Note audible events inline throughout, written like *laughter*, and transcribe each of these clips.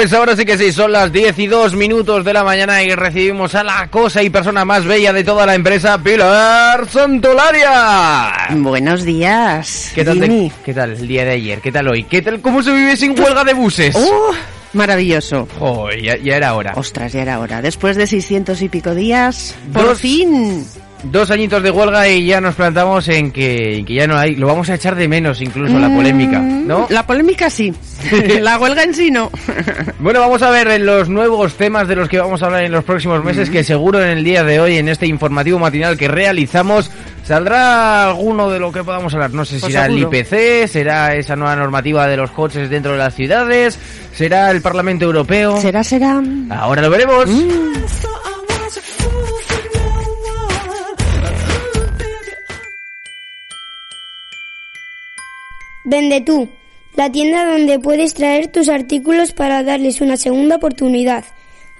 Pues ahora sí que sí, son las 10 y 2 minutos de la mañana y recibimos a la cosa y persona más bella de toda la empresa, Pilar Santolaria. Buenos días. ¿Qué tal, ¿Qué tal el día de ayer? ¿Qué tal hoy? ¿Qué tal? ¿Cómo se vive sin huelga de buses? ¡Uh! Maravilloso. Joder, ya, ya era hora. Ostras, ya era hora. Después de 600 y pico días, por Dos- fin. Dos añitos de huelga y ya nos plantamos en que, en que ya no hay. Lo vamos a echar de menos incluso, la polémica, ¿no? La polémica sí. *laughs* la huelga en sí no. Bueno, vamos a ver en los nuevos temas de los que vamos a hablar en los próximos meses, que seguro en el día de hoy, en este informativo matinal que realizamos, saldrá alguno de lo que podamos hablar. No sé si Pues será seguro. el IPC, será esa nueva normativa de los coches dentro de las ciudades, será el Parlamento Europeo. ¿Será, será? Ahora lo veremos. Vende tú, la tienda donde puedes traer tus artículos para darles una segunda oportunidad.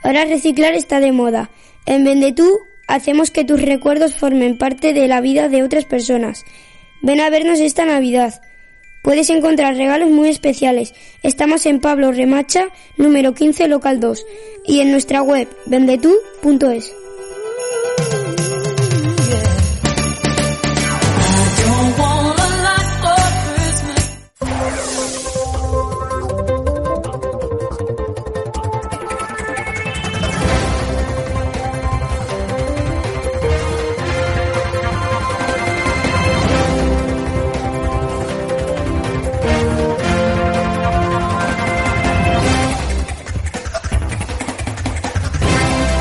Ahora reciclar está de moda. En Vende tú hacemos que tus recuerdos formen parte de la vida de otras personas. Ven a vernos esta Navidad. Puedes encontrar regalos muy especiales. Estamos en Pablo Remacha, número 15, local 2, y en nuestra web vendetú.es.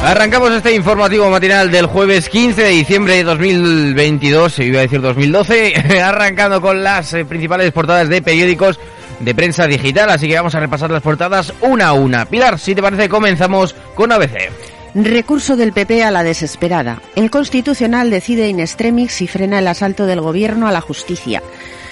Arrancamos este informativo matinal del jueves 15 de diciembre de 2022, se iba a decir 2012, *laughs* arrancando con las eh, principales portadas de periódicos de prensa digital, así que vamos a repasar las portadas una a una. Pilar, si te parece, comenzamos con ABC. Recurso del PP a la desesperada. El Constitucional decide in extremis si frena el asalto del Gobierno a la justicia.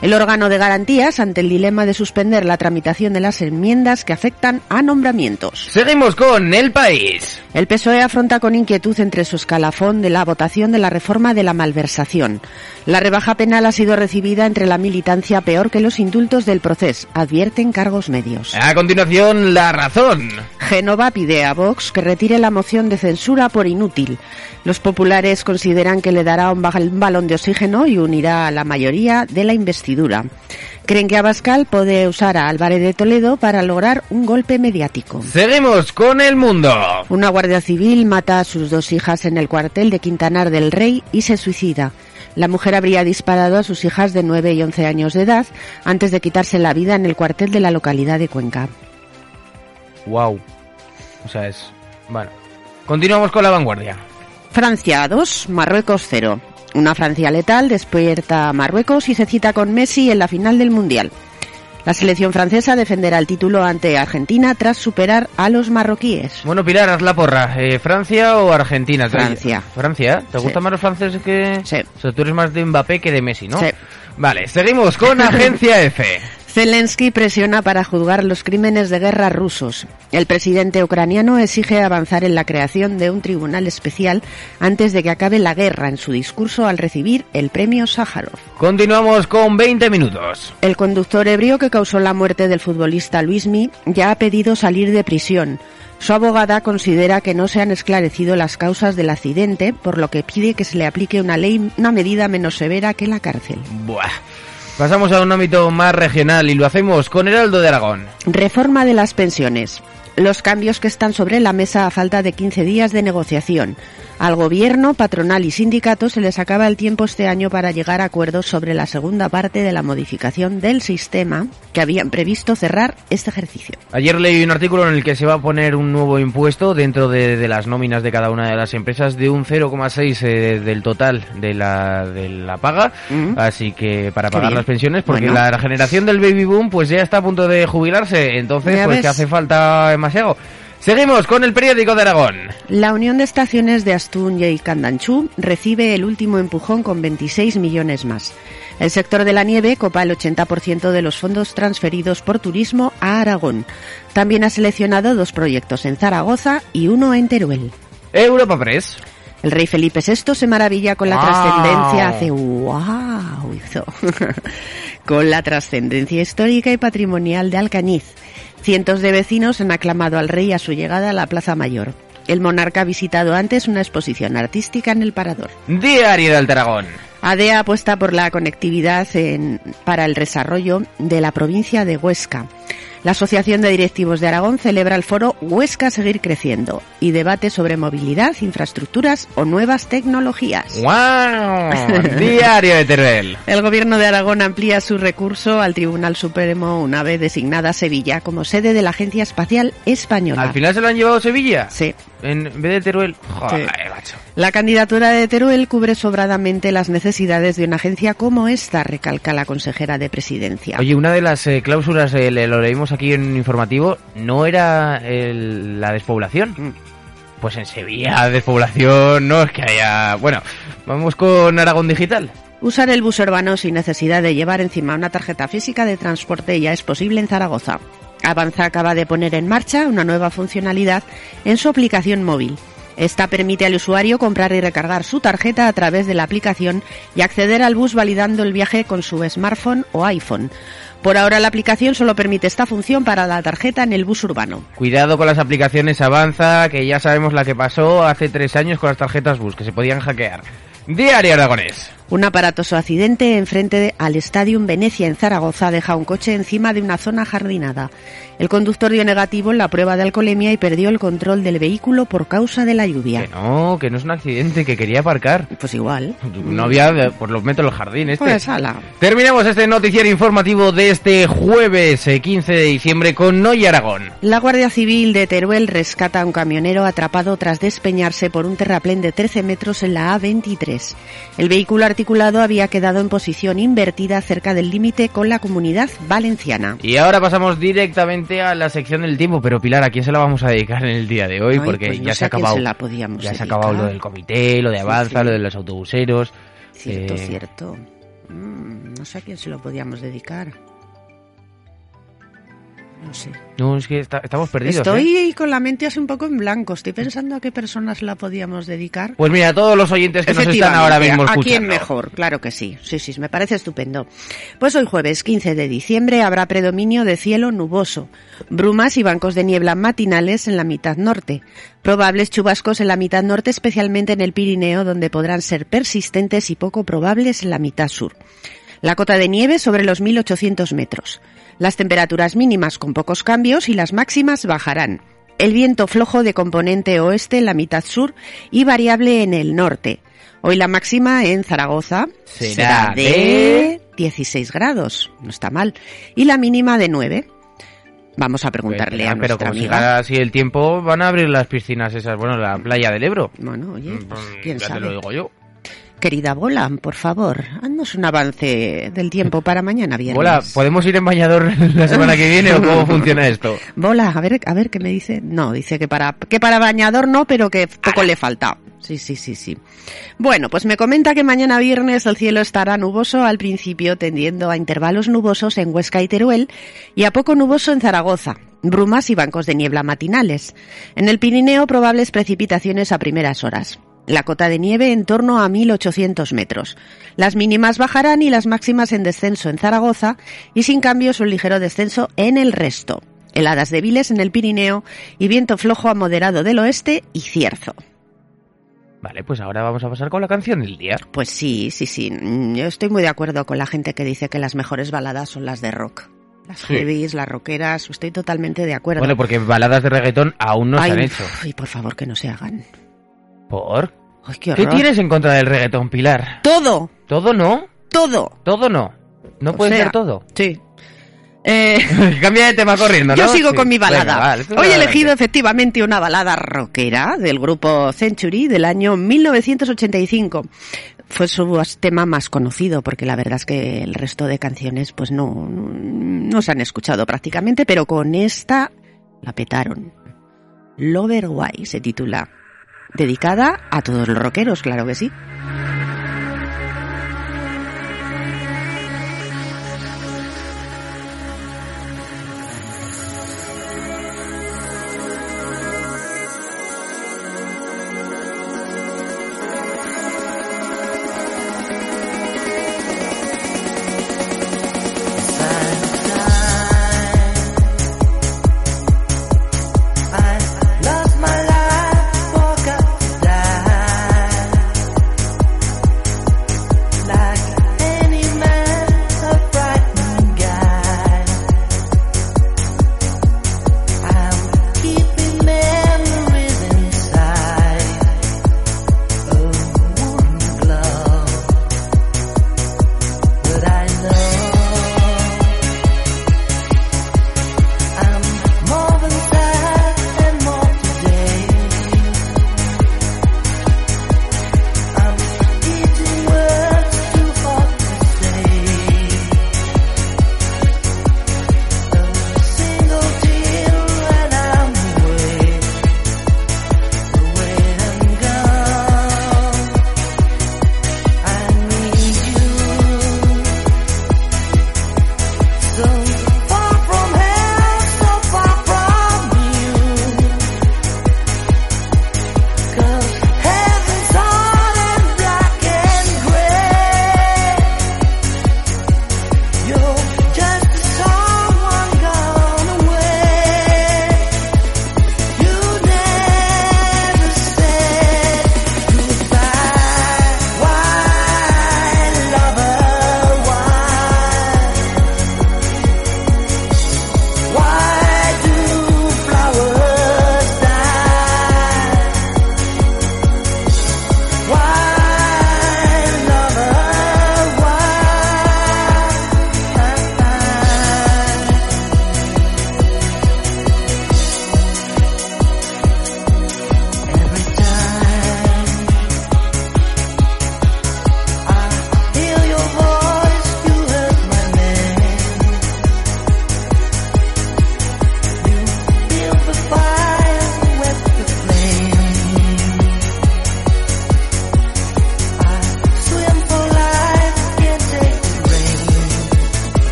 El órgano de garantías ante el dilema de suspender la tramitación de las enmiendas que afectan a nombramientos. Seguimos con El País. El PSOE afronta con inquietud entre su escalafón de la votación de la reforma de la malversación. La rebaja penal ha sido recibida entre la militancia peor que los indultos del proceso, advierten cargos medios. A continuación, La Razón. Génova pide a Vox que retire la moción de censura por inútil. Los populares consideran que le dará un ba- un balón de oxígeno y unirá a la mayoría de la investidura. Creen que Abascal puede usar a Álvarez de Toledo para lograr un golpe mediático. Seguimos con El Mundo. Una guardia civil mata a sus dos hijas en el cuartel de Quintanar del Rey y se suicida. La mujer habría disparado a sus hijas de 9 y 11 años de edad antes de quitarse la vida en el cuartel de la localidad de Cuenca. Wow. O sea, es... Bueno. Continuamos con La Vanguardia. Francia 2, Marruecos 0. Una Francia letal despierta a Marruecos y se cita con Messi en la final del Mundial. La selección francesa defenderá el título ante Argentina tras superar a los marroquíes. Bueno, Pilar, haz la porra. Eh, ¿Francia o Argentina? Francia. ¿Francia? ¿Te Sí. gustan más los franceses que...? Sí. O sea, tú eres más de Mbappé que de Messi, ¿no? Sí. Vale, seguimos con *laughs* Agencia F. Zelensky presiona para juzgar los crímenes de guerra rusos. El presidente ucraniano exige avanzar en la creación de un tribunal especial antes de que acabe la guerra en su discurso al recibir el premio Sájarov. Continuamos con 20 minutos. El conductor ebrio que causó la muerte del futbolista Luismi ya ha pedido salir de prisión. Su abogada considera que no se han esclarecido las causas del accidente, por lo que pide que se le aplique una ley, una medida menos severa que la cárcel. Buah. Pasamos a un ámbito más regional y lo hacemos con Heraldo de Aragón. Reforma de las pensiones. Los cambios que están sobre la mesa a falta de 15 días de negociación. Al gobierno, patronal y sindicatos se les acaba el tiempo este año para llegar a acuerdos sobre la segunda parte de la modificación del sistema que habían previsto cerrar este ejercicio. Ayer leí un artículo en el que se va a poner un nuevo impuesto dentro de, de las nóminas de cada una de las empresas de un 0,6 eh, del total de la, de la paga. Así que para pagar las pensiones, porque Bueno. la, generación del baby boom pues ya está a punto de jubilarse. Entonces, pues ves. que hace falta demasiado. Seguimos con el periódico de Aragón. La Unión de Estaciones de Astún y Candanchú recibe el último empujón con 26 millones más. El sector de la nieve copa el 80% de los fondos transferidos por turismo a Aragón. También ha seleccionado dos proyectos en Zaragoza y uno en Teruel. Europa Press. El rey Felipe VI se maravilla con la trascendencia hace wow, hizo. *laughs* con la trascendencia histórica y patrimonial de Alcañiz. Cientos de vecinos han aclamado al rey a su llegada a la Plaza Mayor. El monarca ha visitado antes una exposición artística en el Parador. Diario del Aragón. ADEA apuesta por la conectividad en, para el desarrollo de la provincia de Huesca. La Asociación de Directivos de Aragón celebra el foro Huesca Seguir Creciendo y debate sobre movilidad, infraestructuras o nuevas tecnologías. ¡Wow! *laughs* Diario de Teruel. El Gobierno de Aragón amplía su recurso al Tribunal Supremo una vez designada Sevilla como sede de la Agencia Espacial Española. ¿Al final se lo han llevado a Sevilla? Sí. En vez de Teruel. Joder, Sí. macho. La candidatura de Teruel cubre sobradamente las necesidades de una agencia como esta, recalca la consejera de Presidencia. Oye, una de las eh, cláusulas, eh, le- lo leímos aquí en informativo, no era el- la despoblación. Mm. Pues en Sevilla, despoblación, no es que haya... Bueno, vamos con Aragón Digital. Usar el bus urbano sin necesidad de llevar encima una tarjeta física de transporte ya es posible en Zaragoza. Avanza acaba de poner en marcha una nueva funcionalidad en su aplicación móvil. Esta permite al usuario comprar y recargar su tarjeta a través de la aplicación y acceder al bus validando el viaje con su smartphone o iPhone. Por ahora la aplicación solo permite esta función para la tarjeta en el bus urbano. Cuidado con las aplicaciones Avanza, que ya sabemos la que pasó hace tres años con las tarjetas bus, que se podían hackear. Diario Aragonés. Un aparatoso accidente enfrente de- al Stadium Venecia en Zaragoza deja un coche encima de una zona jardinada. El conductor dio negativo en la prueba de alcoholemia y perdió el control del vehículo por causa de la Que lluvia. no, que no es un accidente, que quería aparcar. Pues igual. No había, eh, por los metros del jardín este. Pues ala. Terminamos este noticiero informativo de este jueves eh, 15 de diciembre con Noy Aragón. La Guardia Civil de Teruel rescata a un camionero atrapado tras despeñarse por un terraplén de 13 metros en la A23. El vehículo articulado había quedado en posición invertida cerca del límite con la comunidad valenciana. Y ahora pasamos directamente a la sección del tiempo, pero Pilar, ¿a quién se la vamos a dedicar en el día de hoy? Ay, Porque pues no ya se ha acabado. se la podíamos ya se ha acabado lo del comité, lo de Sí, Avanza, sí. lo de los autobuseros. Cierto, Eh, cierto. Mm, no sé a quién se lo podíamos dedicar. No sé. No, es que está- estamos perdidos. Estoy ¿eh? con la mente así un poco en blanco. Estoy pensando a qué personas la podíamos dedicar. Pues mira, a todos los oyentes que nos están ahora mismo ¿A escuchando. quién mejor? Claro que sí. Sí, sí, me parece estupendo. Pues hoy jueves 15 de diciembre habrá predominio de cielo nuboso, brumas y bancos de niebla matinales en la mitad norte, probables chubascos en la mitad norte, especialmente en el Pirineo, donde podrán ser persistentes y poco probables en la mitad sur. La cota de nieve sobre los 1800 metros. Las temperaturas mínimas con pocos cambios y las máximas bajarán. El viento flojo de componente oeste en la mitad sur y variable en el norte. Hoy la máxima en Zaragoza Será será de 16 grados, no está mal, y la mínima de 9. Vamos a preguntarle Pero, a Pues, pero nuestra como amiga. siga así el tiempo, van a abrir las piscinas esas, bueno, la playa del Ebro. Bueno, oye, pues, Mm, quién ya te sabe. lo digo yo. Querida Bola, por favor, haznos un avance del tiempo para mañana viernes. Hola, ¿podemos ir en bañador la semana que viene o cómo funciona esto? Bola, a ver, a ver qué me dice. No, dice que para que para bañador no, pero que poco le falta. Sí, sí, sí, sí. Bueno, pues me comenta que mañana viernes el cielo estará nuboso al principio, tendiendo a intervalos nubosos en Huesca y Teruel y a poco nuboso en Zaragoza. Brumas y bancos de niebla matinales. En el Pirineo probables precipitaciones a primeras horas. La cota de nieve en torno a 1800 metros. Las mínimas bajarán y las máximas en descenso en Zaragoza y sin cambios un ligero descenso en el resto. Heladas débiles en el Pirineo y viento flojo a moderado del oeste y cierzo. Vale, pues ahora vamos a pasar con la canción del día. Pues sí, sí, sí. Mm, Yo estoy muy de acuerdo con la gente que dice que las mejores baladas son las de rock. Las Sí. heavies, las rockeras, estoy totalmente de acuerdo. Bueno, porque baladas de reggaetón aún no Ay, se han hecho. y por favor que no se hagan. ¿Por? Ay, qué ¿Qué horror. tienes en contra del reggaetón, Pilar? Todo, ¿Todo no? todo. ¿Todo no? ¿No O puede sea, ser todo? Sí. Eh, *laughs* Cambia de tema corriendo, ¿no? Yo sigo Sí. con mi balada. Vale, Hoy he elegido efectivamente una balada rockera del grupo Century del año 1985. Fue su tema más conocido porque la verdad es que el resto de canciones pues no, no se han escuchado prácticamente, pero con esta la petaron. Lover Why se titula. Dedicada a todos los rockeros, claro que sí.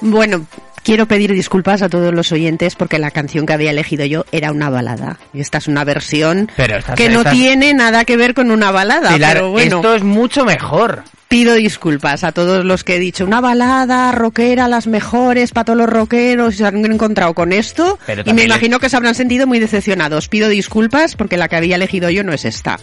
Bueno, quiero pedir disculpas a todos los oyentes porque la canción que había elegido yo era una balada. Y esta es una versión Pero esta- que no esta- tiene nada que ver con una balada. Pilar, pero bueno, esto es mucho mejor. pido disculpas a todos los que he dicho una balada rockera, las mejores para todos los rockeros, se han encontrado con esto. Pero y me imagino que se habrán sentido muy decepcionados. Pido disculpas porque la que había elegido yo no es esta.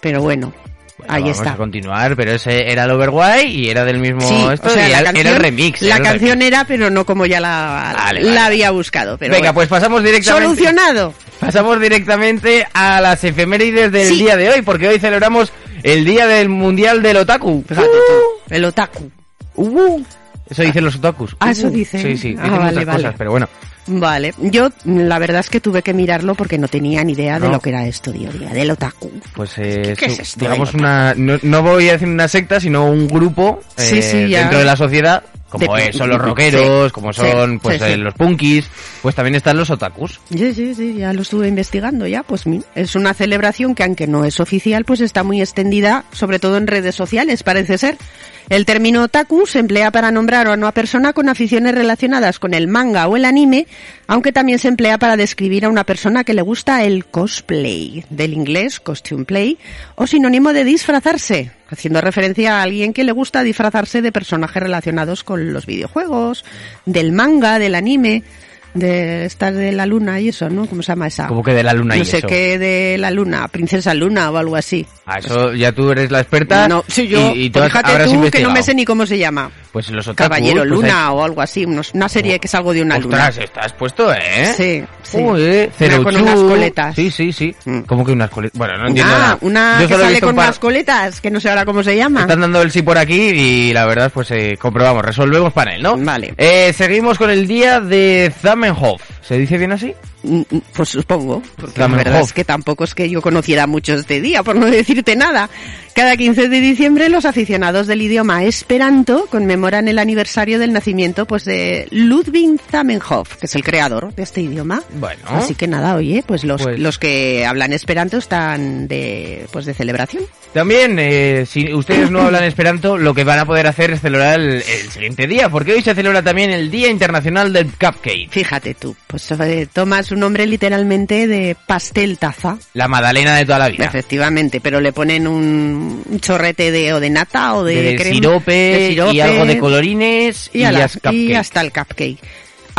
Pero bueno, Bueno, ahí vamos está. a continuar, pero ese era el Overwhy y era del mismo Sí, esto o sea, y la era, canción, era el remix. La el canción remix. era, pero no como ya la, Vale, la vale. había buscado. Pero Venga, bueno. pues pasamos directamente. Solucionado. Pasamos directamente a las efemérides del Sí. día de hoy, porque hoy celebramos el día del Mundial del Otaku. Fíjate tú, el otaku. Uh, eso dicen los otakus. Ah, eso dicen. Sí, sí, Ah, dicen vale, muchas vale. cosas, pero bueno. Vale, yo la verdad es que tuve que mirarlo porque no tenía ni idea de lo que era esto, tío, día del otaku. Pues eh, ¿Qué es esto digamos una, no, no voy a decir una secta, sino un grupo eh, Sí, sí, ya. dentro de la sociedad, como De- son los *laughs* rockeros, sí, como son pues eh, los punkis, pues también están los otakus. Sí, sí, sí, ya lo estuve investigando ya, pues es una celebración que aunque no es oficial, pues está muy extendida, sobre todo en redes sociales, parece ser. El término otaku se emplea para nombrar a una persona con aficiones relacionadas con el manga o el anime, aunque también se emplea para describir a una persona que le gusta el cosplay, del inglés costume play, o sinónimo de disfrazarse, haciendo referencia a alguien que le gusta disfrazarse de personajes relacionados con los videojuegos, del manga, del anime, de estas de la luna y eso, ¿no? ¿Cómo se llama esa? Como que de la luna y no sé eso. qué de la luna, princesa luna o algo así. Ah, eso ya tú eres la experta. No, sí, yo, y, y tú pues fíjate tú que no me sé ni cómo se llama. Pues los otakus, Caballero pues Luna o algo así, unos- una serie que es algo de una hay- luna. Ostras, estás puesto, ¿eh? Sí, sí. Joder, Una con unas coletas. Sí, sí, sí. Mm. ¿Cómo que unas coletas? Bueno, no entiendo Ah, nada. una Yo que sale con par- unas coletas, que no sé ahora cómo se llama. Están dando el sí por aquí y la verdad, pues eh, comprobamos, resolvemos panel, ¿no? Vale. Eh, seguimos con el día de Zamenhof. ¿Se dice bien así? Mm, mm, Pues supongo, porque la verdad es que tampoco es que yo conociera mucho este día, por no decirte nada. Cada 15 de diciembre los aficionados del idioma esperanto conmemoran el aniversario del nacimiento pues de Ludwig Zamenhof, que es el creador de este idioma. Bueno. Así que nada, oye, pues los, Pues- los que hablan esperanto están de pues de celebración. También, eh, si ustedes no hablan esperanto, lo que van a poder hacer es celebrar el, el siguiente día, porque hoy se celebra también el Día Internacional del Cupcake. Fíjate tú, pues eh, toma su nombre literalmente de pastel taza. La magdalena de toda la vida. Efectivamente, pero le ponen un un chorrete de o de nata o de, De crema- sirope, de sirope, y algo de colorines y, y, hasta el cupcake.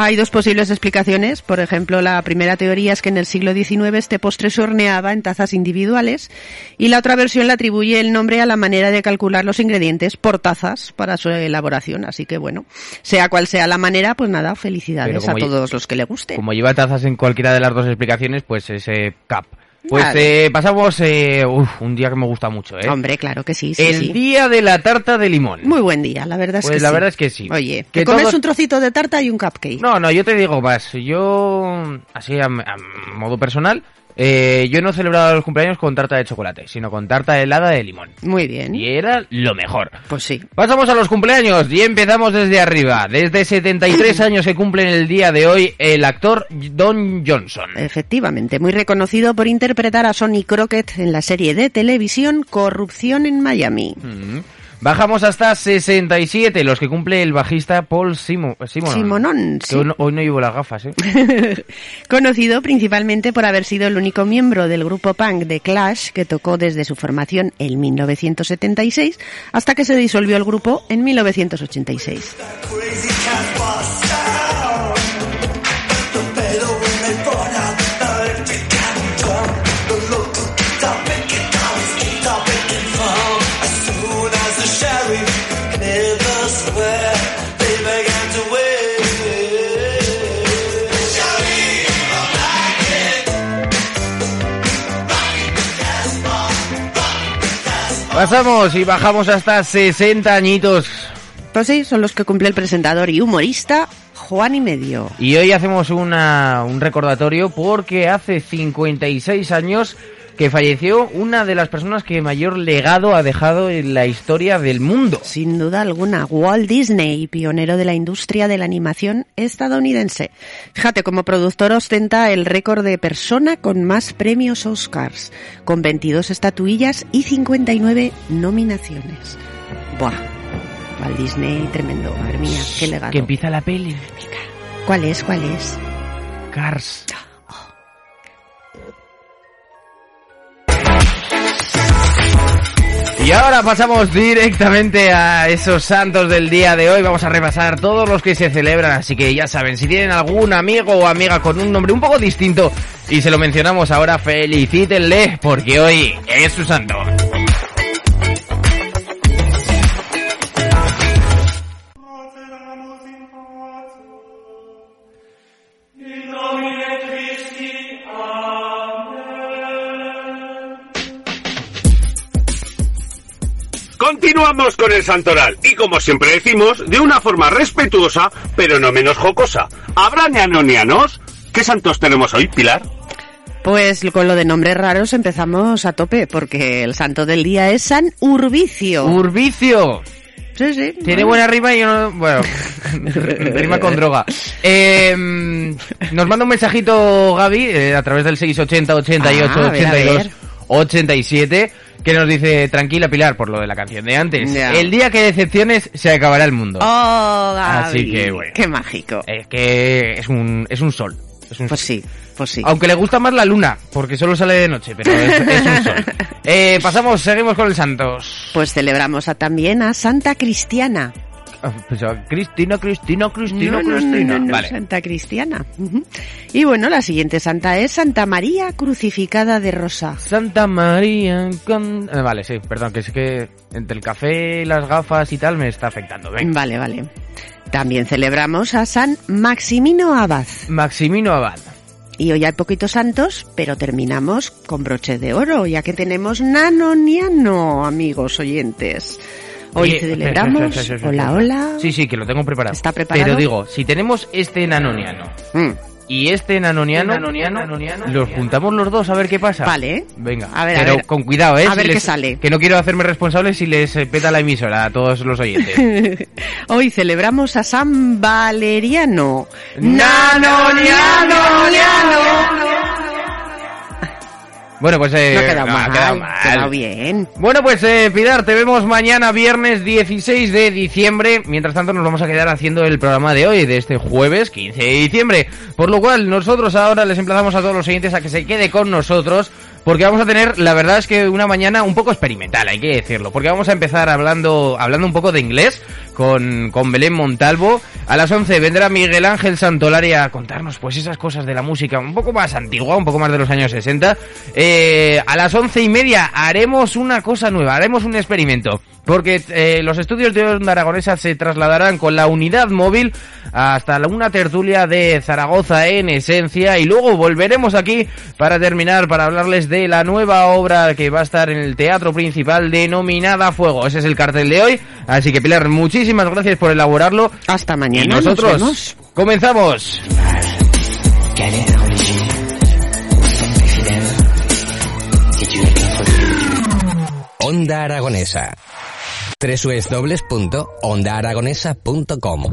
Hay dos posibles explicaciones. Por ejemplo, la primera teoría es que en el siglo XIX este postre se horneaba en tazas individuales y la otra versión le atribuye el nombre a la manera de calcular los ingredientes por tazas para su elaboración. Así que bueno, sea cual sea la manera, pues nada, felicidades a todos los que le guste. Como lleva tazas en cualquiera de las dos explicaciones, pues ese cup. Pues Vale. eh, pasamos eh, uf, un día que me gusta mucho, ¿eh? Hombre, claro que sí, sí, el sí. día de la tarta de limón. Muy buen día, la verdad es Pues que la sí. verdad es que sí. Oye, Que comes todos- un trocito de tarta y un cupcake. No, no, yo te digo más. Yo, así a, a modo personal, eh, yo no celebraba los cumpleaños con tarta de chocolate, sino con tarta helada de limón. Muy bien. Y era lo mejor. Pues sí. Pasamos a los cumpleaños y empezamos desde arriba. Desde 73 *clears throat* años se cumple en el día de hoy el actor Don Johnson. Efectivamente, muy reconocido por interpretar a Sonny Crockett en la serie de televisión Corrupción en Miami. Mm. Bajamos hasta 67, los que cumple el bajista Paul Simo, Simonon. Simonón, sí. hoy, no, hoy no llevo las gafas, ¿eh? *laughs* Conocido principalmente por haber sido el único miembro del grupo punk de Clash que tocó desde su formación en 1976 hasta que se disolvió el grupo en 1986. Pasamos y bajamos hasta 60 añitos. Pues sí, son los que cumple el presentador y humorista Juan y Medio. Y hoy hacemos una, un recordatorio porque hace 56 años que falleció una de las personas que mayor legado ha dejado en la historia del mundo. Sin duda alguna, Walt Disney, pionero de la industria de la animación estadounidense. Fíjate, como productor ostenta el récord de persona con más premios Oscars, con 22 estatuillas y 59 nominaciones. Buah. Walt Disney tremendo, madre mía, qué legado. Que empieza la peli. ¿Cuál es? ¿Cuál es? Cars. Y ahora pasamos directamente a esos santos del día de hoy. Vamos a repasar todos los que se celebran, así que ya saben, si tienen algún amigo o amiga con un nombre un poco distinto y se lo mencionamos ahora, felicítenle porque hoy es su santo. Continuamos con el santoral y como siempre decimos, de una forma respetuosa, pero no menos jocosa. ¿Habrá neanonianos? ¿Qué santos tenemos hoy, Pilar? Pues con lo de nombres raros empezamos a tope, porque el santo del día es San Urbicio. Urbicio. sí, sí. Tiene buena rima y yo no... Bueno, *laughs* rima con droga. Eh, nos manda un mensajito Gaby eh, a través del 680 88 Ah, a ver, a 82 ver. 87 que nos dice, tranquila Pilar, por lo de la canción de antes. El día que decepciones se acabará el mundo. Oh, Gaby. Así que, bueno. Qué mágico. Es que es un, es un sol. Es un Pues sol. sí, pues sí. Aunque le gusta más la luna, porque solo sale de noche, pero es, es un sol. *laughs* Eh, pasamos, seguimos con el Santos. Pues celebramos a- también a Santa Cristiana. Cristina, Cristina, Cristina, No, Cristina. no, no, vale. Santa Cristiana. Y bueno, la siguiente santa es Santa María Crucificada de Rosa. Santa María. con- eh, vale, sí, perdón, que es que entre el café y las gafas y tal me está afectando. Venga. Vale, vale. También celebramos a San Maximino Abad. Maximino Abad. Y hoy hay poquitos santos, pero terminamos con broche de oro, ya que tenemos nanoniano, amigos oyentes. Hoy Oye, celebramos. espera, espera, espera, Hola, espera. hola. Sí, sí, que lo tengo preparado. ¿Está preparado? Pero digo, si tenemos este nanoniano Mm, y este nanoniano, los juntamos los dos a ver qué pasa. Vale. Venga, A ver, a pero ver. con cuidado, ¿eh? A Si ver les- qué sale. Que no quiero hacerme responsable si les eh, peta la emisora a todos los oyentes. *laughs* Hoy celebramos a San Valeriano. Bueno, pues... Eh, No ha quedado no, mal, ha quedado ha mal. quedado bien. Bueno, pues eh, Pilar, te vemos mañana viernes 16 de diciembre. Mientras tanto nos vamos a quedar haciendo el programa de hoy, de este jueves 15 de diciembre. Por lo cual nosotros ahora les emplazamos a todos los oyentes a que se quede con nosotros. Porque vamos a tener, la verdad es que una mañana un poco experimental, hay que decirlo. Porque vamos a empezar hablando, hablando un poco de inglés con, con Belén Montalvo. A las 11 vendrá Miguel Ángel Santolari a contarnos pues esas cosas de la música un poco más antigua, un poco más de los años 60. Eh, a las once y media haremos una cosa nueva, haremos un experimento. Porque eh, los estudios de Onda Aragonesa se trasladarán con la unidad móvil hasta una tertulia de Zaragoza en esencia y luego volveremos aquí para terminar, para hablarles de la nueva obra que va a estar en el teatro principal denominada Fuego. Ese es el cartel de hoy. Así que Pilar, muchísimas gracias por elaborarlo. Hasta mañana. Y nos nosotros vemos. comenzamos. Onda Aragonesa. www.ondaaragonesa.com